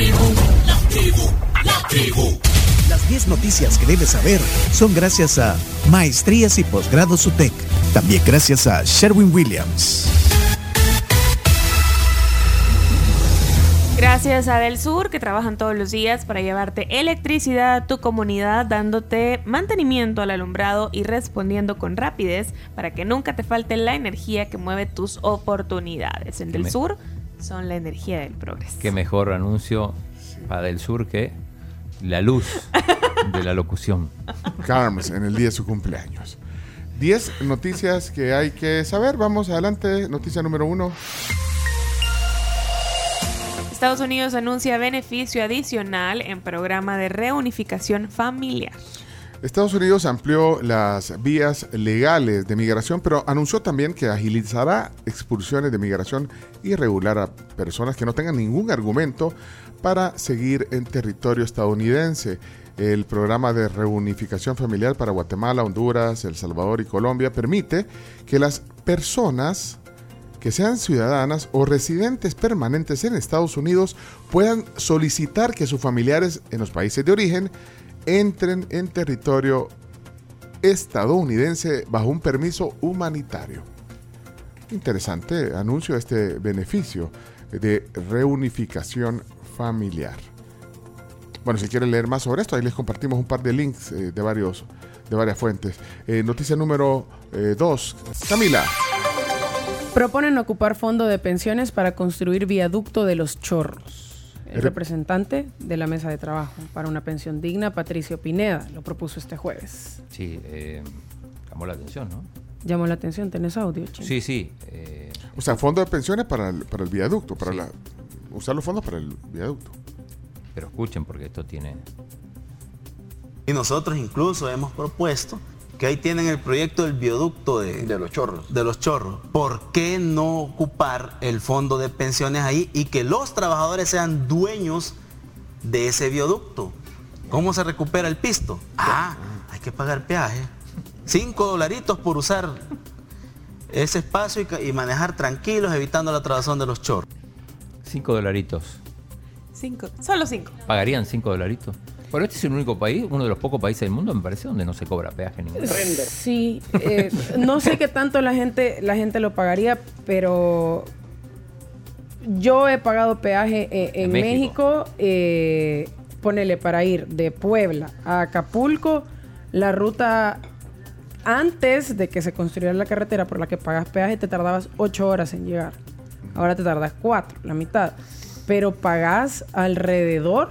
tribu, la tribu, la tribu. Las 10 noticias que debes saber son gracias a Maestrías y Posgrados UTEC. También gracias a Sherwin Williams. Gracias a Del Sur, que trabajan todos los días para llevarte electricidad a tu comunidad, dándote mantenimiento al alumbrado y respondiendo con rapidez para que nunca te falte la energía que mueve tus oportunidades. En Del Sur son la energía del progreso. Qué mejor anuncio para Del Sur que la luz de la locución. Carms, en el día de su cumpleaños. 10 noticias que hay que saber. Vamos adelante. Noticia número uno. Estados Unidos anuncia beneficio adicional en programa de reunificación familiar. Estados Unidos amplió las vías legales de migración, pero anunció también que agilizará expulsiones de migración irregular a personas que no tengan ningún argumento para seguir en territorio estadounidense. El programa de reunificación familiar para Guatemala, Honduras, El Salvador y Colombia permite que las personas que sean ciudadanas o residentes permanentes en Estados Unidos puedan solicitar que sus familiares en los países de origen entren en territorio estadounidense bajo un permiso humanitario. Interesante anuncio este beneficio de reunificación familiar. Bueno, si quieren leer más sobre esto, ahí les compartimos un par de links eh, de, varios, de varias fuentes. Eh, noticia número 2. Eh, Camila. Proponen ocupar fondo de pensiones para construir viaducto de los chorros. El representante de la mesa de trabajo para una pensión digna, Patricio Pineda, lo propuso este jueves. Sí, eh, llamó la atención, ¿no? Llamó la atención, ¿tenés audio? Sí, sí. Eh, o sea, fondo de pensiones para el, para el viaducto, para la, usar los fondos para el viaducto. Pero escuchen, porque esto tiene... Y nosotros incluso hemos propuesto que ahí tienen el proyecto del viaducto de, los chorros. De los chorros. ¿Por qué no ocupar el fondo de pensiones ahí y que los trabajadores sean dueños de ese viaducto? ¿Cómo se recupera el pisto? Ah, hay que pagar peaje. Cinco dolaritos por usar ese espacio y, manejar tranquilos, evitando la trabazón de los chorros. Cinco dolaritos. Cinco, solo cinco. ¿Pagarían cinco dolaritos? Bueno, este es el único país, uno de los pocos países del mundo, me parece, donde no se cobra peaje ningún. Sí, eh, no sé qué tanto la gente, la gente lo pagaría, pero yo he pagado peaje eh, en, México, eh, ponele para ir de Puebla a Acapulco, la ruta antes de que se construyera la carretera por la que pagas peaje te tardabas ocho horas en llegar. Ahora te tardas cuatro, la mitad. Pero pagas alrededor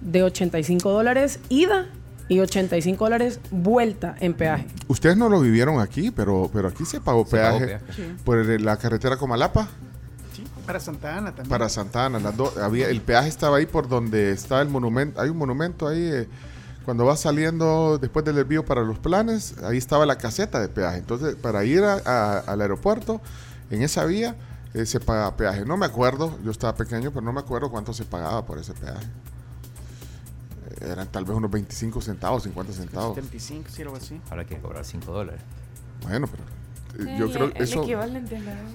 de 85 dólares ida y 85 dólares vuelta en peaje. Ustedes no lo vivieron aquí, pero, pero aquí se pagó peaje, por la carretera Comalapa. Sí, para Santa Ana también. Para Santa Ana, había, el peaje estaba ahí por donde está el monumento, hay un monumento ahí, eh, cuando vas saliendo después del desvío para los planes, ahí estaba la caseta de peaje. Entonces, para ir al aeropuerto, en esa vía, eh, se paga peaje. No me acuerdo, yo estaba pequeño, pero no me acuerdo cuánto se pagaba por ese peaje eran tal vez unos 25 centavos, 50 centavos. 75, sí, algo así. Ahora hay que cobrar 5 dólares. Bueno, pero eh, yo creo que eso,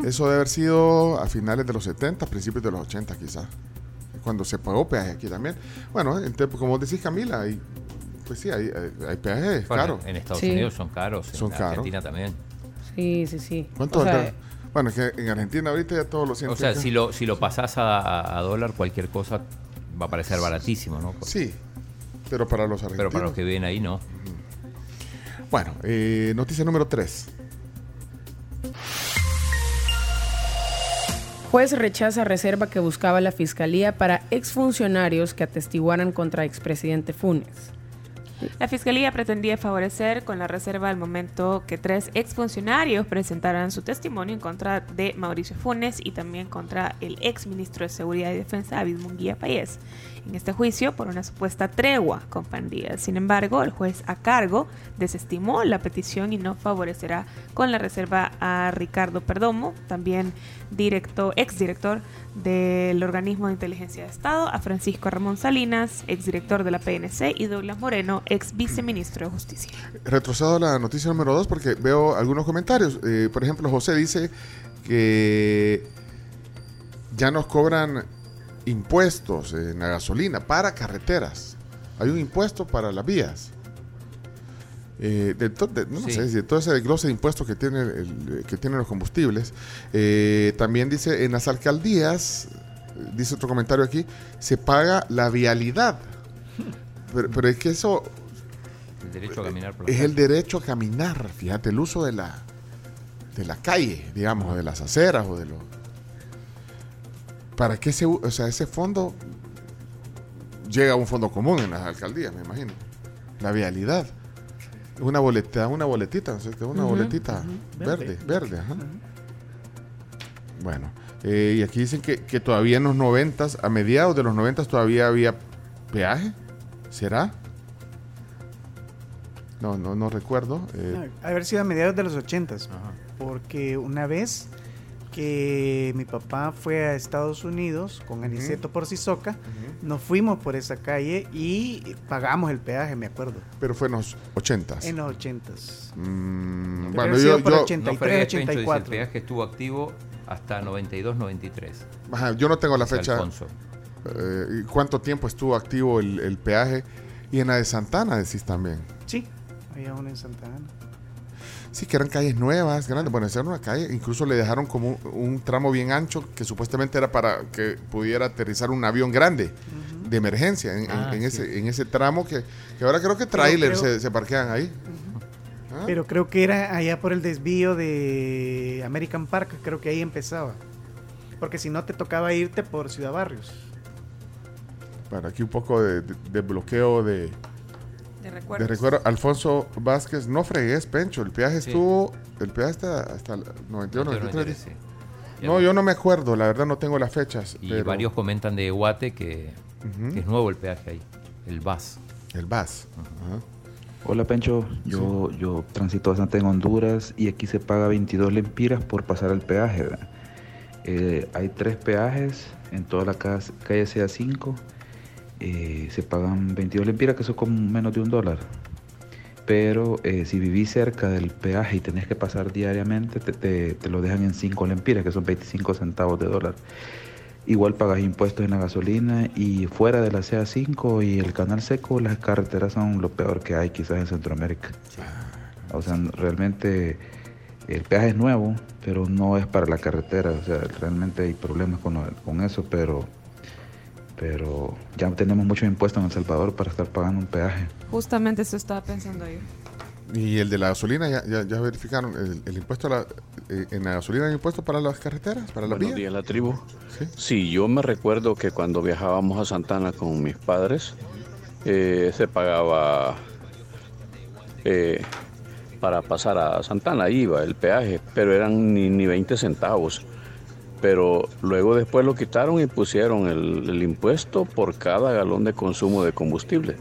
eso debe haber sido a finales de los 70, principios de los 80 quizás, cuando se pagó peaje aquí también. Bueno, como decís Camila, hay, pues sí, hay, hay, peajes caros. En Estados Unidos son caros, son en Argentina también. Sí, sí, sí. ¿Cuánto? bueno, es que en Argentina ahorita ya todos lo sienten. O sea, si lo, si lo pasás a, a, dólar, cualquier cosa va a parecer baratísimo, ¿no? Sí, pero para los argentinos. Pero para los que viven ahí no. Bueno, eh, noticia número 3. Juez rechaza reserva que buscaba la fiscalía para exfuncionarios que atestiguaran contra expresidente Funes. La Fiscalía pretendía favorecer con la reserva al momento que tres exfuncionarios presentaran su testimonio en contra de Mauricio Funes y también contra el exministro de Seguridad y Defensa, David Munguía Payés en este juicio por una supuesta tregua con pandillas. Sin embargo, el juez a cargo desestimó la petición y no favorecerá con la reserva a Ricardo Perdomo, también director, exdirector del organismo de inteligencia de Estado, a Francisco Ramón Salinas, exdirector de la PNC, y Douglas Moreno, ex viceministro de Justicia. Retrocado la noticia número dos porque veo algunos comentarios. Eh, por ejemplo, José dice que ya nos cobran impuestos en la gasolina para carreteras. Hay un impuesto para las vías. Eh, de to- de- no Sí. sé, de todo ese desglose de impuestos que, tiene el- que tienen los combustibles. Eh, también dice, en las alcaldías, eh, dice otro comentario aquí, se paga la vialidad. Pero, pero es que eso El derecho a caminar por la es calle. el derecho a caminar, fíjate, el uso de la, de la calle, digamos, o de las aceras o de los... ¿Para qué se, o sea, ese fondo llega a un fondo común en las alcaldías, me imagino? La vialidad. Una boleta, una boletita, ¿no? Una boletita verde, Verde. verde, ajá. Bueno, eh, y aquí dicen que, que todavía en los noventas, a mediados de los noventas todavía había peaje. ¿Será? No, no, no recuerdo. eh, Ah, Haber sido a mediados de los ochentas. Porque una vez que mi papá fue a Estados Unidos con Aniceto por Sisoca, nos fuimos por esa calle y pagamos el peaje, me acuerdo, pero fue en los ochentas. en los ochentas. Mm, Debe bueno, yo, yo, 80. No fregues, Pencho, dice, el 84. peaje estuvo activo hasta 92-93. ajá, yo no tengo la fecha. Alfonso. eh, ¿y ¿Cuánto tiempo estuvo activo el, el peaje? Y en la de Santana decís también. Sí, había uno en Santa Ana. Sí, que eran calles nuevas, grandes. Bueno, esa era una calle. Incluso le dejaron como un, un tramo bien ancho que supuestamente era para que pudiera aterrizar un avión grande de emergencia en, Ah, en sí. ese, en ese tramo que, que ahora creo que trailers creo- se, se parquean ahí. Ah, Pero creo que era allá por el desvío de American Park, creo que ahí empezaba. Porque si no te tocaba irte por Ciudad Barrios. Para aquí un poco de, de- de bloqueo de, De recuerdo. Alfonso Vázquez, no fregues, Pencho. El peaje Sí. estuvo, el peaje hasta, hasta el 91, 93. sí. No, yo no me acuerdo, la verdad no tengo las fechas. Y pero- varios comentan de Guate que, es nuevo el peaje ahí, el VAS. El VAS. Hola Pencho, yo, yo transito bastante en Honduras y aquí se paga 22 lempiras por pasar el peaje. Eh, hay tres peajes en toda la ca- calle CA5, eh, se pagan 22 lempiras que son como menos de un dólar. Pero eh, si vivís cerca del peaje y tenés que pasar diariamente, te, te- te lo dejan en 5 lempiras, que son 25 centavos de dólar. Igual pagas impuestos en la gasolina y fuera de la CA5 y el canal seco, las carreteras son lo peor que hay quizás en Centroamérica. O sea, realmente el peaje es nuevo, pero no es para la carretera. O sea, realmente hay problemas con, con eso, pero, pero ya tenemos muchos impuestos en El Salvador para estar pagando un peaje. Justamente eso estaba pensando yo. Y el de la gasolina, ya, ya, ya verificaron, el, el impuesto a la, eh, en la gasolina hay impuesto para las carreteras, para Buenos días, la tribu. Sí. Sí, yo me recuerdo que cuando viajábamos a Santana con mis padres, eh, se pagaba eh, para pasar a Santana, iba el peaje, pero eran ni, ni 20 centavos. Pero luego después lo quitaron y pusieron el, el impuesto por cada galón de consumo de combustible.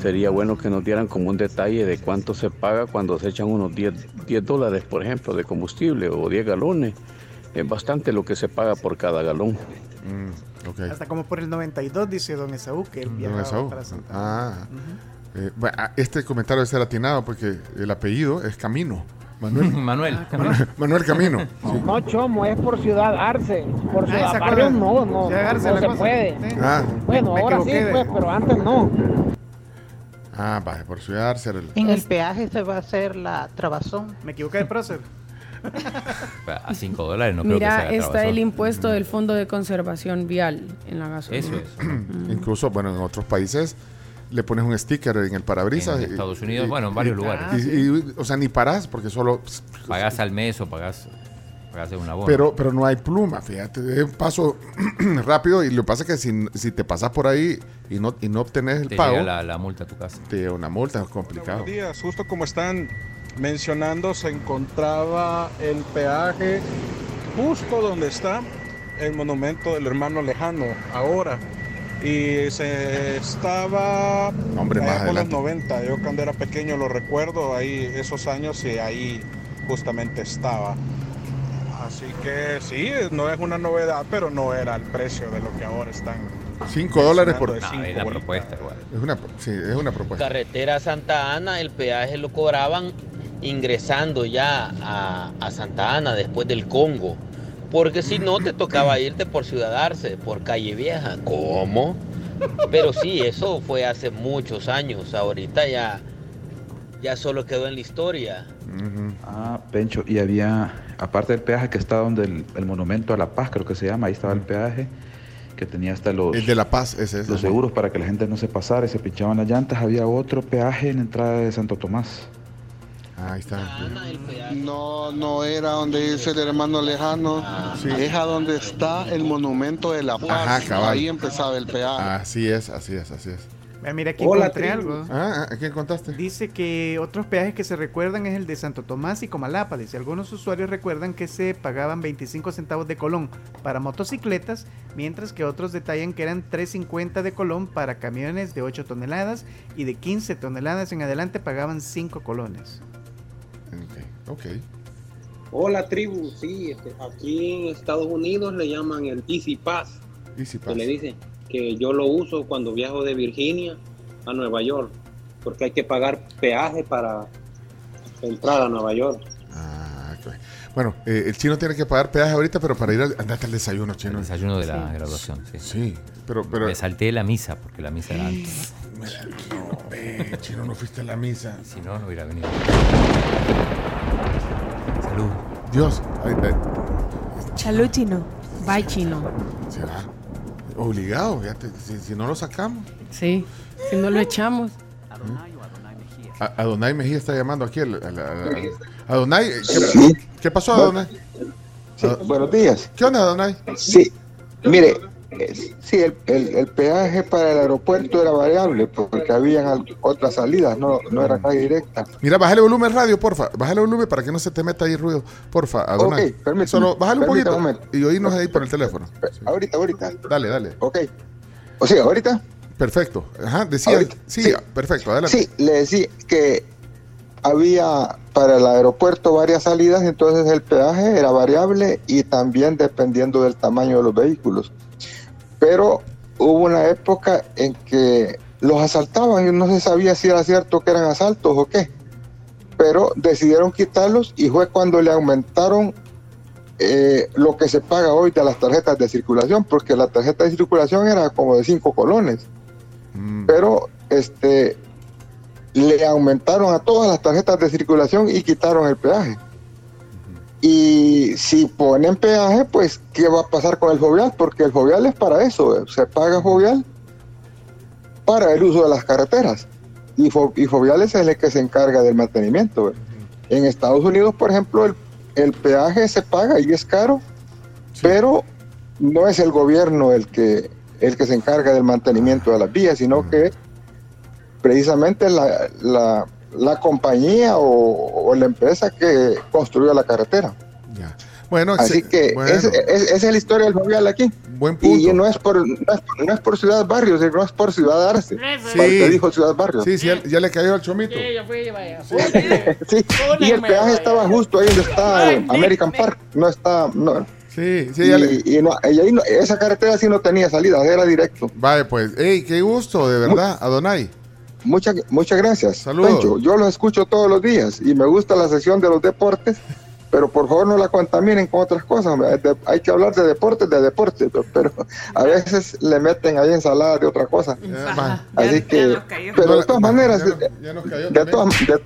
Sería bueno que nos dieran como un detalle de cuánto se paga cuando se echan unos 10, 10 dólares, por ejemplo, de combustible o 10 galones. Es bastante lo que se paga por cada galón. Mm. Hasta como por el 92, dice don Esaú, que él viajaba Esaú. para Santa Ah. Eh, bueno, ah, este comentario debe ser atinado porque el apellido es Camino. Manuel, Manuel. Manuel, Manuel Camino. Sí. No, Chomo, es por Ciudad Arce. Por Ah, Ciudad ¿se Barrio no, no, Ciudad Arce, no se cosa. puede. Sí. Ah, Bueno, Me ahora sí, de- pues, pero antes no. ah, vaya, por Ciudad Arce el- En el peaje se va a hacer la trabazón. Me equivoqué de prócer. A 5 dólares no creo que Mira, sea está trabazón. el impuesto del Fondo de Conservación Vial en la gasolina. Eso es. Incluso, bueno, en otros países le pones un sticker en el parabrisas. En Estados Unidos, y- bueno, en varios lugares. Y- y- o sea, ni parás porque solo... Pagás al mes o pagás, pagás una. Pero, pero no hay pluma, fíjate, es un paso rápido y lo que pasa es que si, si te pasas por ahí y no, y no obtenés el te pago, llega la, la multa a tu casa. te llega una multa, es complicado. Buenos días, justo como están mencionando, se encontraba el peaje justo donde está el monumento del hermano lejano ahora. Y se estaba Hombre, más allá por los adelante. 90, yo cuando era pequeño lo recuerdo, ahí esos años y ahí justamente estaba. Así que sí, no es una novedad, pero no era el precio de lo que ahora están. 5 dólares por... No, cinco es la bolitas. propuesta igual. Es una, sí, es una propuesta. Carretera Santa Ana, el peaje lo cobraban ingresando ya a, a Santa Ana después del Congo, Porque si no, te tocaba irte por Ciudad Arce, por Calle Vieja. ¿Cómo? Pero sí, eso fue hace muchos años. Ahorita ya, ya solo quedó en la historia. Ah, Pencho, y había, aparte del peaje que está donde el, el monumento a la paz, creo que se llama, ahí estaba el peaje, que tenía hasta los, El de La Paz, ese es. los seguros para que la gente no se pasara y se pinchaban las llantas. Había otro peaje en la entrada de Santo Tomás. Ahí está. No, no era donde dice el hermano lejano, es a donde está el monumento de la paz. Ajá, cabal. Ahí empezaba el peaje. Así es, así es, así es. Eh, Mira, aquí Hola, encontré tribu. algo. Ah, ¿a quién contaste? Dice que otros peajes que se recuerdan es el de Santo Tomás y Comalapa. Dice, algunos usuarios recuerdan que se pagaban 25 centavos de colón para motocicletas, mientras que otros detallan que eran 3.50 de colón para camiones de 8 toneladas y de 15 toneladas en adelante pagaban 5 colones. Ok. Hola tribu, sí, este, aquí en Estados Unidos le llaman el Easy Pass. Easy Que le dicen que yo lo uso cuando viajo de Virginia a Nueva York, porque hay que pagar peaje para entrar a Nueva York. Ah, ok. Bueno, eh, el chino tiene que pagar peaje ahorita, pero para ir al, andate al desayuno, chino. El desayuno de la graduación, sí. Sí, pero, pero Me salté la misa, porque la misa era antes. Ve, chino, no fuiste a la misa. Si no, no hubiera venido. Salud. Dios, ay, ay, Salud, chino. Bye, chino. será obligado, fíjate, si, si no lo sacamos. Sí, si no lo echamos. A- Adonai Mejía está llamando aquí. al- al- al- al- Adonai, ¿qué, qué pasó, Adonai? buenos días. ¿Qué onda, Adonai? Sí, mire, eh, sí, el, el- el peaje para el aeropuerto era variable porque habían otras salidas, no, no era calle directa. Mira, bájale volumen radio, porfa. Bájale volumen para que no se te meta ahí ruido. Porfa, Adonai. Ok, permítame, Solo bájale un poquito un y oírnos ahí por el teléfono. Ahorita, ahorita. Dale, dale. Ok. O sea, ahorita. Perfecto. Ajá, decía. Ahorita, sí, sí. perfecto, adelante. Sí, le decía que había para el aeropuerto varias salidas, entonces el peaje era variable y también dependiendo del tamaño de los vehículos. Pero hubo una época en que los asaltaban y no se sabía si era cierto que eran asaltos o qué. Pero decidieron quitarlos y fue cuando le aumentaron eh, lo que se paga hoy de las tarjetas de circulación, porque la tarjeta de circulación era como de 5 colones. Pero este le aumentaron a todas las tarjetas de circulación y quitaron el peaje. Y si ponen peaje, pues, ¿qué va a pasar con el jovial? Porque el jovial es para eso, se paga jovial para el uso de las carreteras. Y, y es el que se encarga del mantenimiento. En Estados Unidos, por ejemplo, el, el peaje se paga y es caro, pero no es el gobierno el que, el que se encarga del mantenimiento de las vías, sino que precisamente la, la, la compañía o, o la empresa que construyó la carretera. Bueno, Así que bueno. es- es- esa es la historia del jovial aquí. Buen Y no es por, no es, no es por Ciudad Barrios, no es por Ciudad Arce. Porque dijo Ciudad Barrios. Sí, sí, ya, ya le cayó al chomito. Sí, y el peaje estaba justo ahí donde está American Park. No está. No. Sí, sí, y, ya le- y no- y ahí no- esa carretera sí no tenía salida, era directo. Vaya, pues, hey, qué gusto, de verdad, Adonai. Muchas, muchas gracias. Saludos. Pencho. yo lo escucho todos los días y me gusta la sección de los deportes, pero por favor no la contaminen con otras cosas. hay que hablar de deportes, de deportes, pero, a veces le meten ahí ensaladas de otra cosa. Así que, pero de todas maneras, de, de todas, de-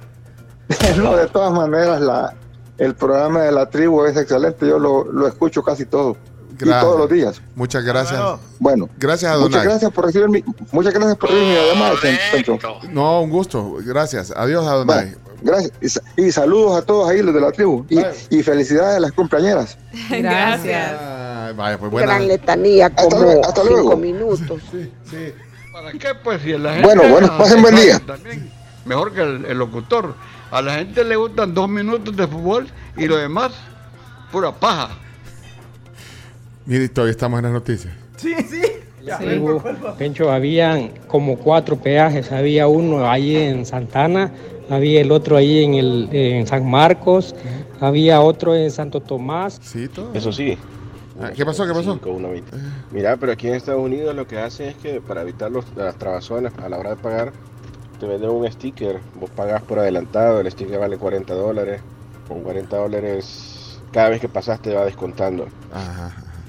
no, de todas maneras, la, el programa de la tribu es excelente. Yo lo, lo escucho casi todo. Gracias. Y todos los días. Muchas gracias. Bueno, Gracias, muchas Adonai. gracias por recibir mi, muchas gracias por recibir mi llamada, Pencho. No, un gusto. Gracias. Adiós, Adonai. Gracias. Y, sa- y saludos a todos ahí, los de la tribu. Y, y felicidades a las cumpleañeras. Gracias. Ah, vaya, pues buena. Gran letanía, Hasta como luego, hasta cinco minutos. ¿Para qué? Pues si la gente. Bueno, bueno, pasen buen día. También, mejor que el, el locutor. A la gente le gustan dos minutos de fútbol y lo demás, pura paja. Mire, todavía estamos en las noticias. Sí, sí. Sí, Pencho, habían como cuatro peajes. Había uno ahí en Santana, había el otro ahí en, el, en San Marcos, había otro en Santo Tomás. Sí, todo. Eso sí. Ah, ¿qué pasó? ¿Qué pasó? 5, 1.20. Mira, pero aquí en Estados Unidos lo que hacen es que para evitar los, las trabazones a la hora de pagar, te venden un sticker. Vos pagas por adelantado, el sticker vale 40 dólares. Con 40 dólares cada vez que pasas te va descontando.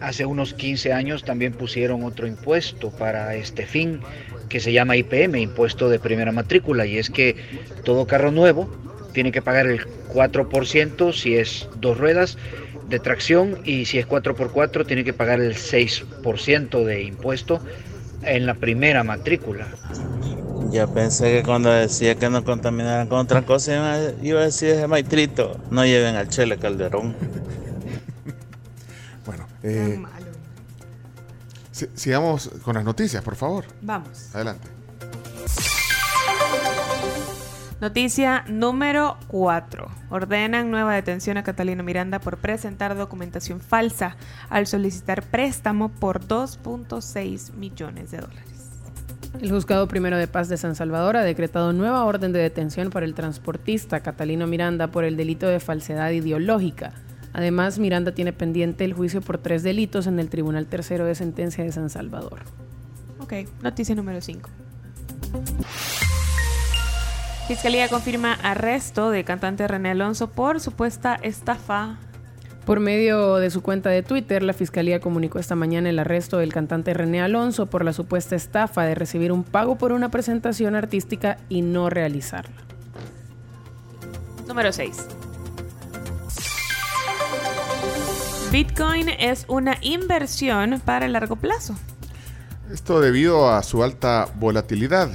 Hace unos 15 años también pusieron otro impuesto para este fin que se llama IPM, impuesto de primera matrícula, y es que todo carro nuevo tiene que pagar el 4% si es dos ruedas de tracción y si es 4x4 tiene que pagar el 6% de impuesto en la primera matrícula. Ya pensé que cuando decía que no contaminaran con otra cosa iba a decir ese maitrito, no lleven al Chele Calderón. eh, sigamos con las noticias, por favor. Vamos. Adelante. Noticia número 4. Ordenan nueva detención a Catalina Miranda por presentar documentación falsa al solicitar préstamo por 2.6 millones de dólares. El juzgado primero de paz de San Salvador ha decretado nueva orden de detención para el transportista Catalino Miranda por el delito de falsedad ideológica. Además, Miranda tiene pendiente el juicio por tres delitos en el Tribunal Tercero de Sentencia de San Salvador. Ok, noticia número 5. Fiscalía confirma arresto de cantante René Alonso por supuesta estafa. Por medio de su cuenta de Twitter, la Fiscalía comunicó esta mañana el arresto del cantante René Alonso por la supuesta estafa de recibir un pago por una presentación artística y no realizarla. Número 6. Bitcoin es una inversión para el largo plazo. Esto debido a su alta volatilidad.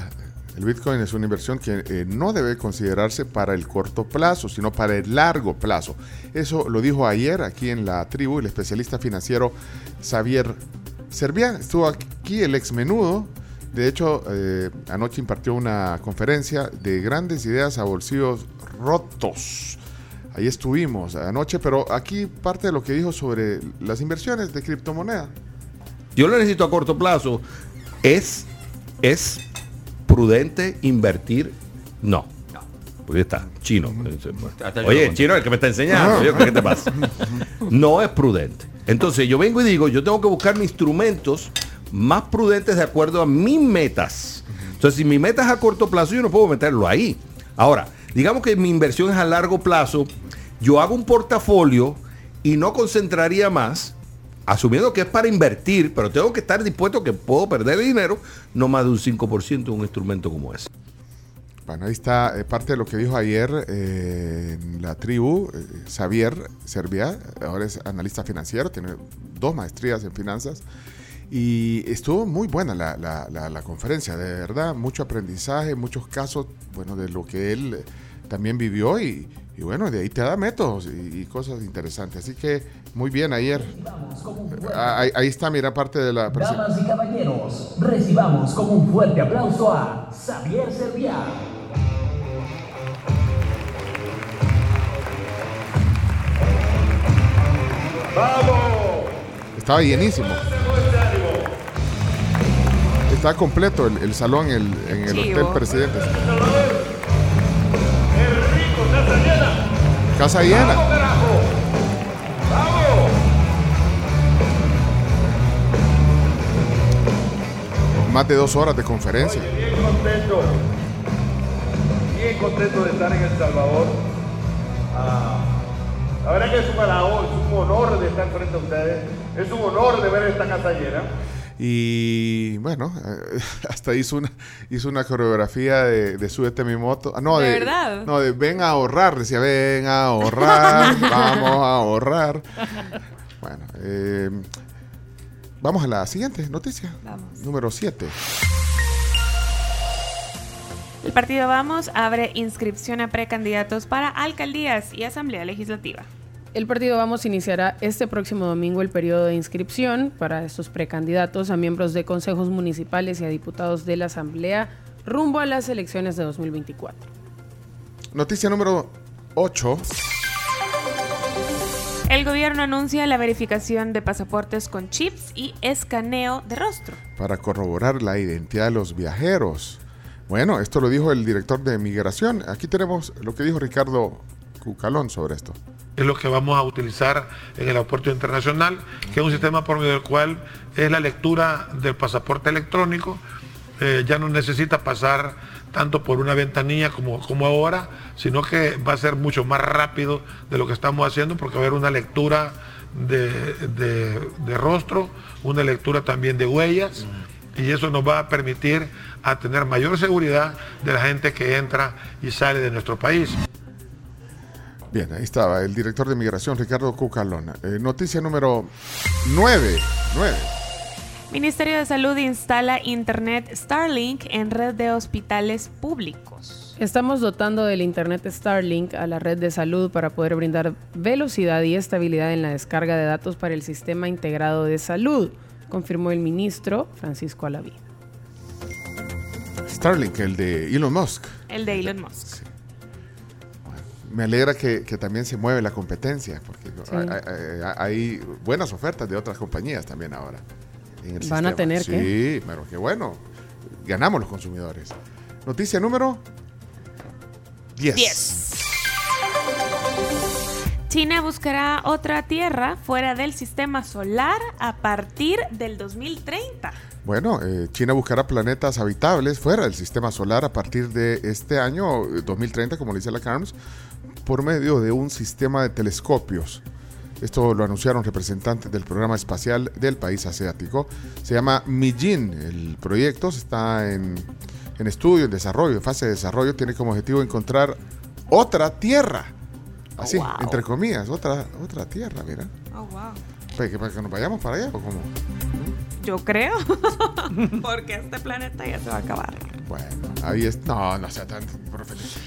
El Bitcoin es una inversión que eh, no debe considerarse para el corto plazo, sino para el largo plazo. Eso lo dijo ayer aquí en la tribu el especialista financiero Xavier Servián. Estuvo aquí el ex menudo. De hecho, eh, anoche impartió una conferencia de grandes ideas a bolsillos rotos. Ahí estuvimos anoche, pero aquí parte de lo que dijo sobre las inversiones de criptomoneda. Yo lo necesito a corto plazo. Es, es prudente invertir? No. Pues está, chino. Oye, chino, el que me está enseñando. ¿Qué te pasa? No es prudente. Entonces yo vengo y digo, yo tengo que buscar mis instrumentos más prudentes de acuerdo a mis metas. Entonces, si mi meta es a corto plazo, yo no puedo meterlo ahí. Ahora, digamos que mi inversión es a largo plazo, yo hago un portafolio y no concentraría más asumiendo que es para invertir, pero tengo que estar dispuesto que puedo perder dinero, no más de un 5% en un instrumento como ese. Bueno, ahí está parte de lo que dijo ayer eh, en la tribu, eh, Xavier Servia, ahora es analista financiero, tiene dos maestrías en finanzas y estuvo muy buena la, la conferencia, de verdad, mucho aprendizaje, muchos casos, bueno, de lo que él también vivió y, y bueno, de ahí te da métodos y, cosas interesantes. Así que muy bien ayer. Ahí, ahí, está, mira, parte de la Damas y caballeros, recibamos con un fuerte aplauso a Xavier Serviá. ¡Vamos! Estaba llenísimo. Está completo el, el salón el, en el Hotel Presidentes. Casa llena. Más de dos horas de conferencia. bien contento. Bien contento de estar en El Salvador. Ah, la verdad que es un, es un honor de estar frente a ustedes. Es un honor de ver esta casa llena. Y bueno, hasta hizo una, hizo una coreografía de, de Súbete mi moto. Ah, no, ¿De, de, verdad? No, de ven a ahorrar. Decía, ven a ahorrar, vamos a ahorrar. Bueno, eh, vamos a la siguiente noticia. Vamos. Número 7. El partido Vamos abre inscripción a precandidatos para alcaldías y asamblea legislativa. El partido Vamos iniciará este próximo domingo el periodo de inscripción para estos precandidatos a miembros de consejos municipales y a diputados de la Asamblea rumbo a las elecciones de 2024. Noticia número 8. El gobierno anuncia la verificación de pasaportes con chips y escaneo de rostro. Para corroborar la identidad de los viajeros. Bueno, esto lo dijo el director de migración. Aquí tenemos lo que dijo Ricardo Cucalón sobre esto es lo que vamos a utilizar en el aeropuerto internacional, que es un sistema por medio del cual es la lectura del pasaporte electrónico eh, ya no necesita pasar tanto por una ventanilla como, como ahora, sino que va a ser mucho más rápido de lo que estamos haciendo porque va a haber una lectura de, rostro, una lectura también de huellas y eso nos va a permitir a tener mayor seguridad de la gente que entra y sale de nuestro país. Bien, ahí estaba el director de migración, Ricardo Cucalona. Eh, noticia número 9. 9. Ministerio de Salud instala Internet Starlink en red de hospitales públicos. Estamos dotando del Internet Starlink a la red de salud para poder brindar velocidad y estabilidad en la descarga de datos para el sistema integrado de salud, confirmó el ministro Francisco Alaví. Starlink, el de Elon Musk. El de Elon Musk. Me alegra que, también se mueve la competencia, porque hay, buenas ofertas de otras compañías también ahora. Van a tener que. Sí, pero qué bueno. Ganamos los consumidores. Noticia número 10. 10. China buscará otra tierra fuera del sistema solar a partir del 2030. Bueno, eh, China buscará planetas habitables fuera del sistema solar a partir de este año 2030, como le dice la CARMS, por medio de un sistema de telescopios. Esto lo anunciaron representantes del programa espacial del país asiático. Se llama Mijin. El proyecto está en, estudio, en desarrollo, en fase de desarrollo. Tiene como objetivo encontrar otra tierra. Así, entre comillas, otra, otra tierra, mira. Oh, wow. Pues, ¿Para que, nos vayamos para allá o cómo? Yo creo. Porque este planeta ya se va a acabar. Bueno, ahí es. No, no sea tan.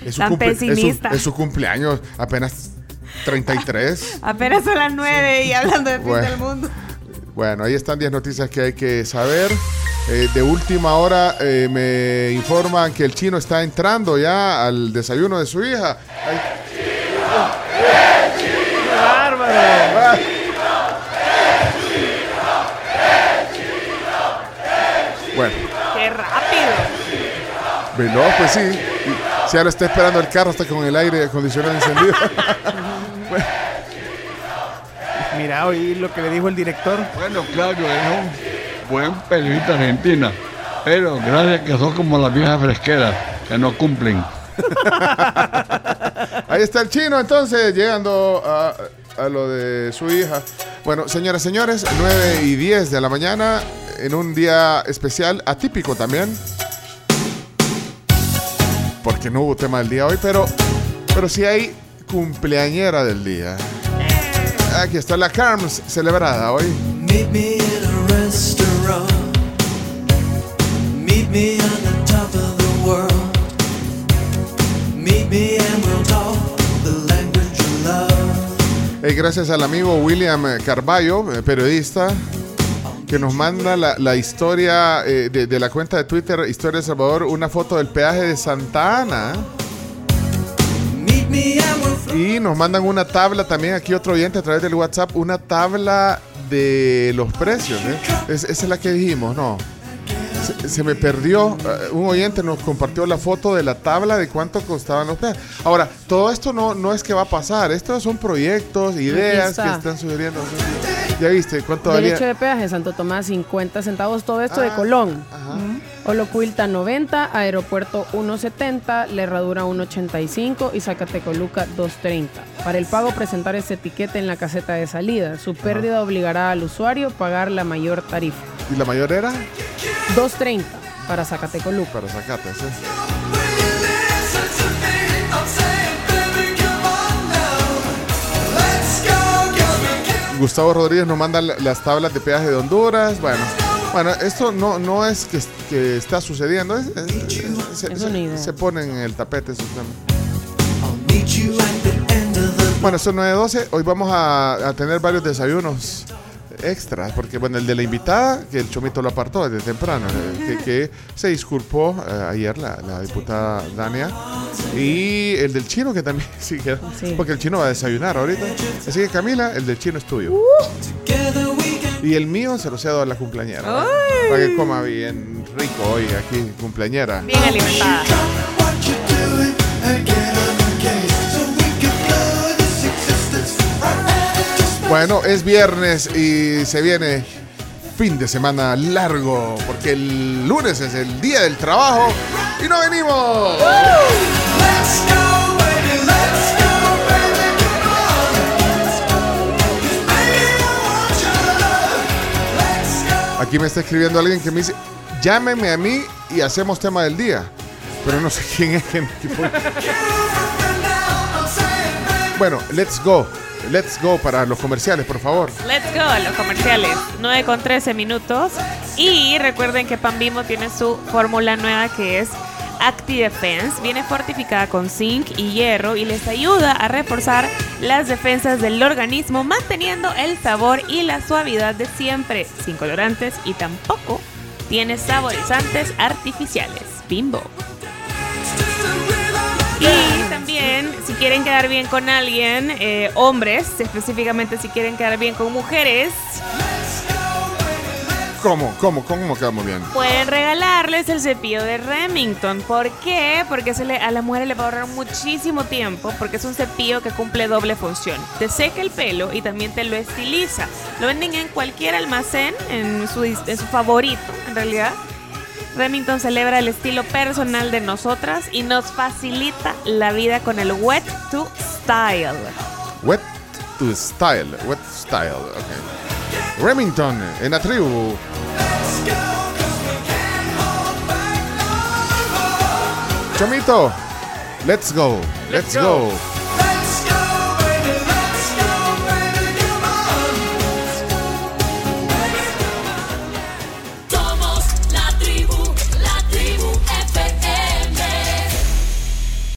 Es tan pesimista. Es su, cumpleaños. Apenas 33. Apenas son las 9 y hablando de fin del mundo. Bueno, ahí están 10 noticias que hay que saber. Eh, de última hora eh, me informan que el chino está entrando ya al desayuno de su hija. ¡Bárbaro! Bueno. ¡Qué rápido! No, pues sí. Si ahora está esperando el carro, está con el aire acondicionado encendido. Mira, oí lo que le dijo el director. Bueno, claro, es un buen periodista argentina. Pero gracias que son como las viejas fresqueras, que no cumplen. Ahí está el chino, entonces, llegando a, a lo de su hija. Bueno, señoras y señores, 9 y 10 de la mañana, en un día especial, atípico también. Porque no hubo tema del día hoy, pero, pero sí hay cumpleañera del día. Aquí está la Carms celebrada hoy. Meet me in a restaurant. Meet me on the top of the world. Meet me and we'll talk the language of love. gracias al amigo William Carballo, eh, periodista, que nos manda la, historia eh, de, de, la cuenta de Twitter Historia de Salvador, una foto del peaje de Santa Ana. Y nos mandan una tabla también aquí otro oyente a través del WhatsApp, una tabla de los precios. ¿eh? esa es la que dijimos, ¿no? Se, me perdió. Eh, un oyente nos compartió la foto de la tabla de cuánto costaban los peajes. Ahora, todo esto no, no es que va a pasar. Estos son proyectos, ideas que están sugiriendo. Ya viste, ¿cuánto Derecho de peaje, Santo Tomás, 50 centavos, todo esto de ah, Colón. Ajá. Olocuilta 90, Aeropuerto 170, La Herradura 185 y Zacatecoluca 230. Para el pago presentar ese etiquete en la caseta de salida. Su pérdida obligará al usuario a pagar la mayor tarifa. ¿Y la mayor era? 230 para Zacatecoluca. Para Zacate, sí. Gustavo Rodríguez nos manda las tablas de peaje de Honduras. Bueno, bueno esto no, no es que, que está sucediendo. se, pone en el tapete esos Bueno, son 9.12. Hoy vamos a, a tener varios desayunos extras, porque bueno, el de la invitada, que el Chomito lo apartó desde temprano, eh, que, se disculpó eh, ayer la, la, diputada Dania, y el del chino que también sí, porque el chino va a desayunar ahorita. Así que Camila, el del chino es tuyo. Uh. Y el mío se lo cedo a la cumpleañera. Para que coma bien rico hoy aquí, cumpleañera. Bien alimentada. Bueno, es viernes y se viene fin de semana largo, porque el lunes es el día del trabajo y no venimos. Aquí me está escribiendo alguien que me dice, llámeme a mí y hacemos tema del día. Pero no sé quién es. Bueno, let's go. Let's go para los comerciales, por favor. Let's go a los comerciales. 9 con 13 minutos. Y recuerden que Pan Bimbo tiene su fórmula nueva que es Acti Defense. Viene fortificada con zinc y hierro y les ayuda a reforzar las defensas del organismo, manteniendo el sabor y la suavidad de siempre, sin colorantes y tampoco tiene saborizantes artificiales. Bimbo. También, si quieren quedar bien con alguien, eh, hombres, específicamente si quieren quedar bien con mujeres, ¿Cómo? ¿Cómo? ¿Cómo quedamos bien? pueden regalarles el cepillo de Remington. ¿Por qué? Porque se le- a las mujeres le va a ahorrar muchísimo tiempo, porque es un cepillo que cumple doble función. Te seca el pelo y también te lo estiliza. Lo venden en cualquier almacén, en su, en su favorito, en realidad. Remington celebra el estilo personal de nosotras y nos facilita la vida con el Wet to Style. Wet to style. Wet style. Remington en la tribu. Chomito, let's go. Let's, go.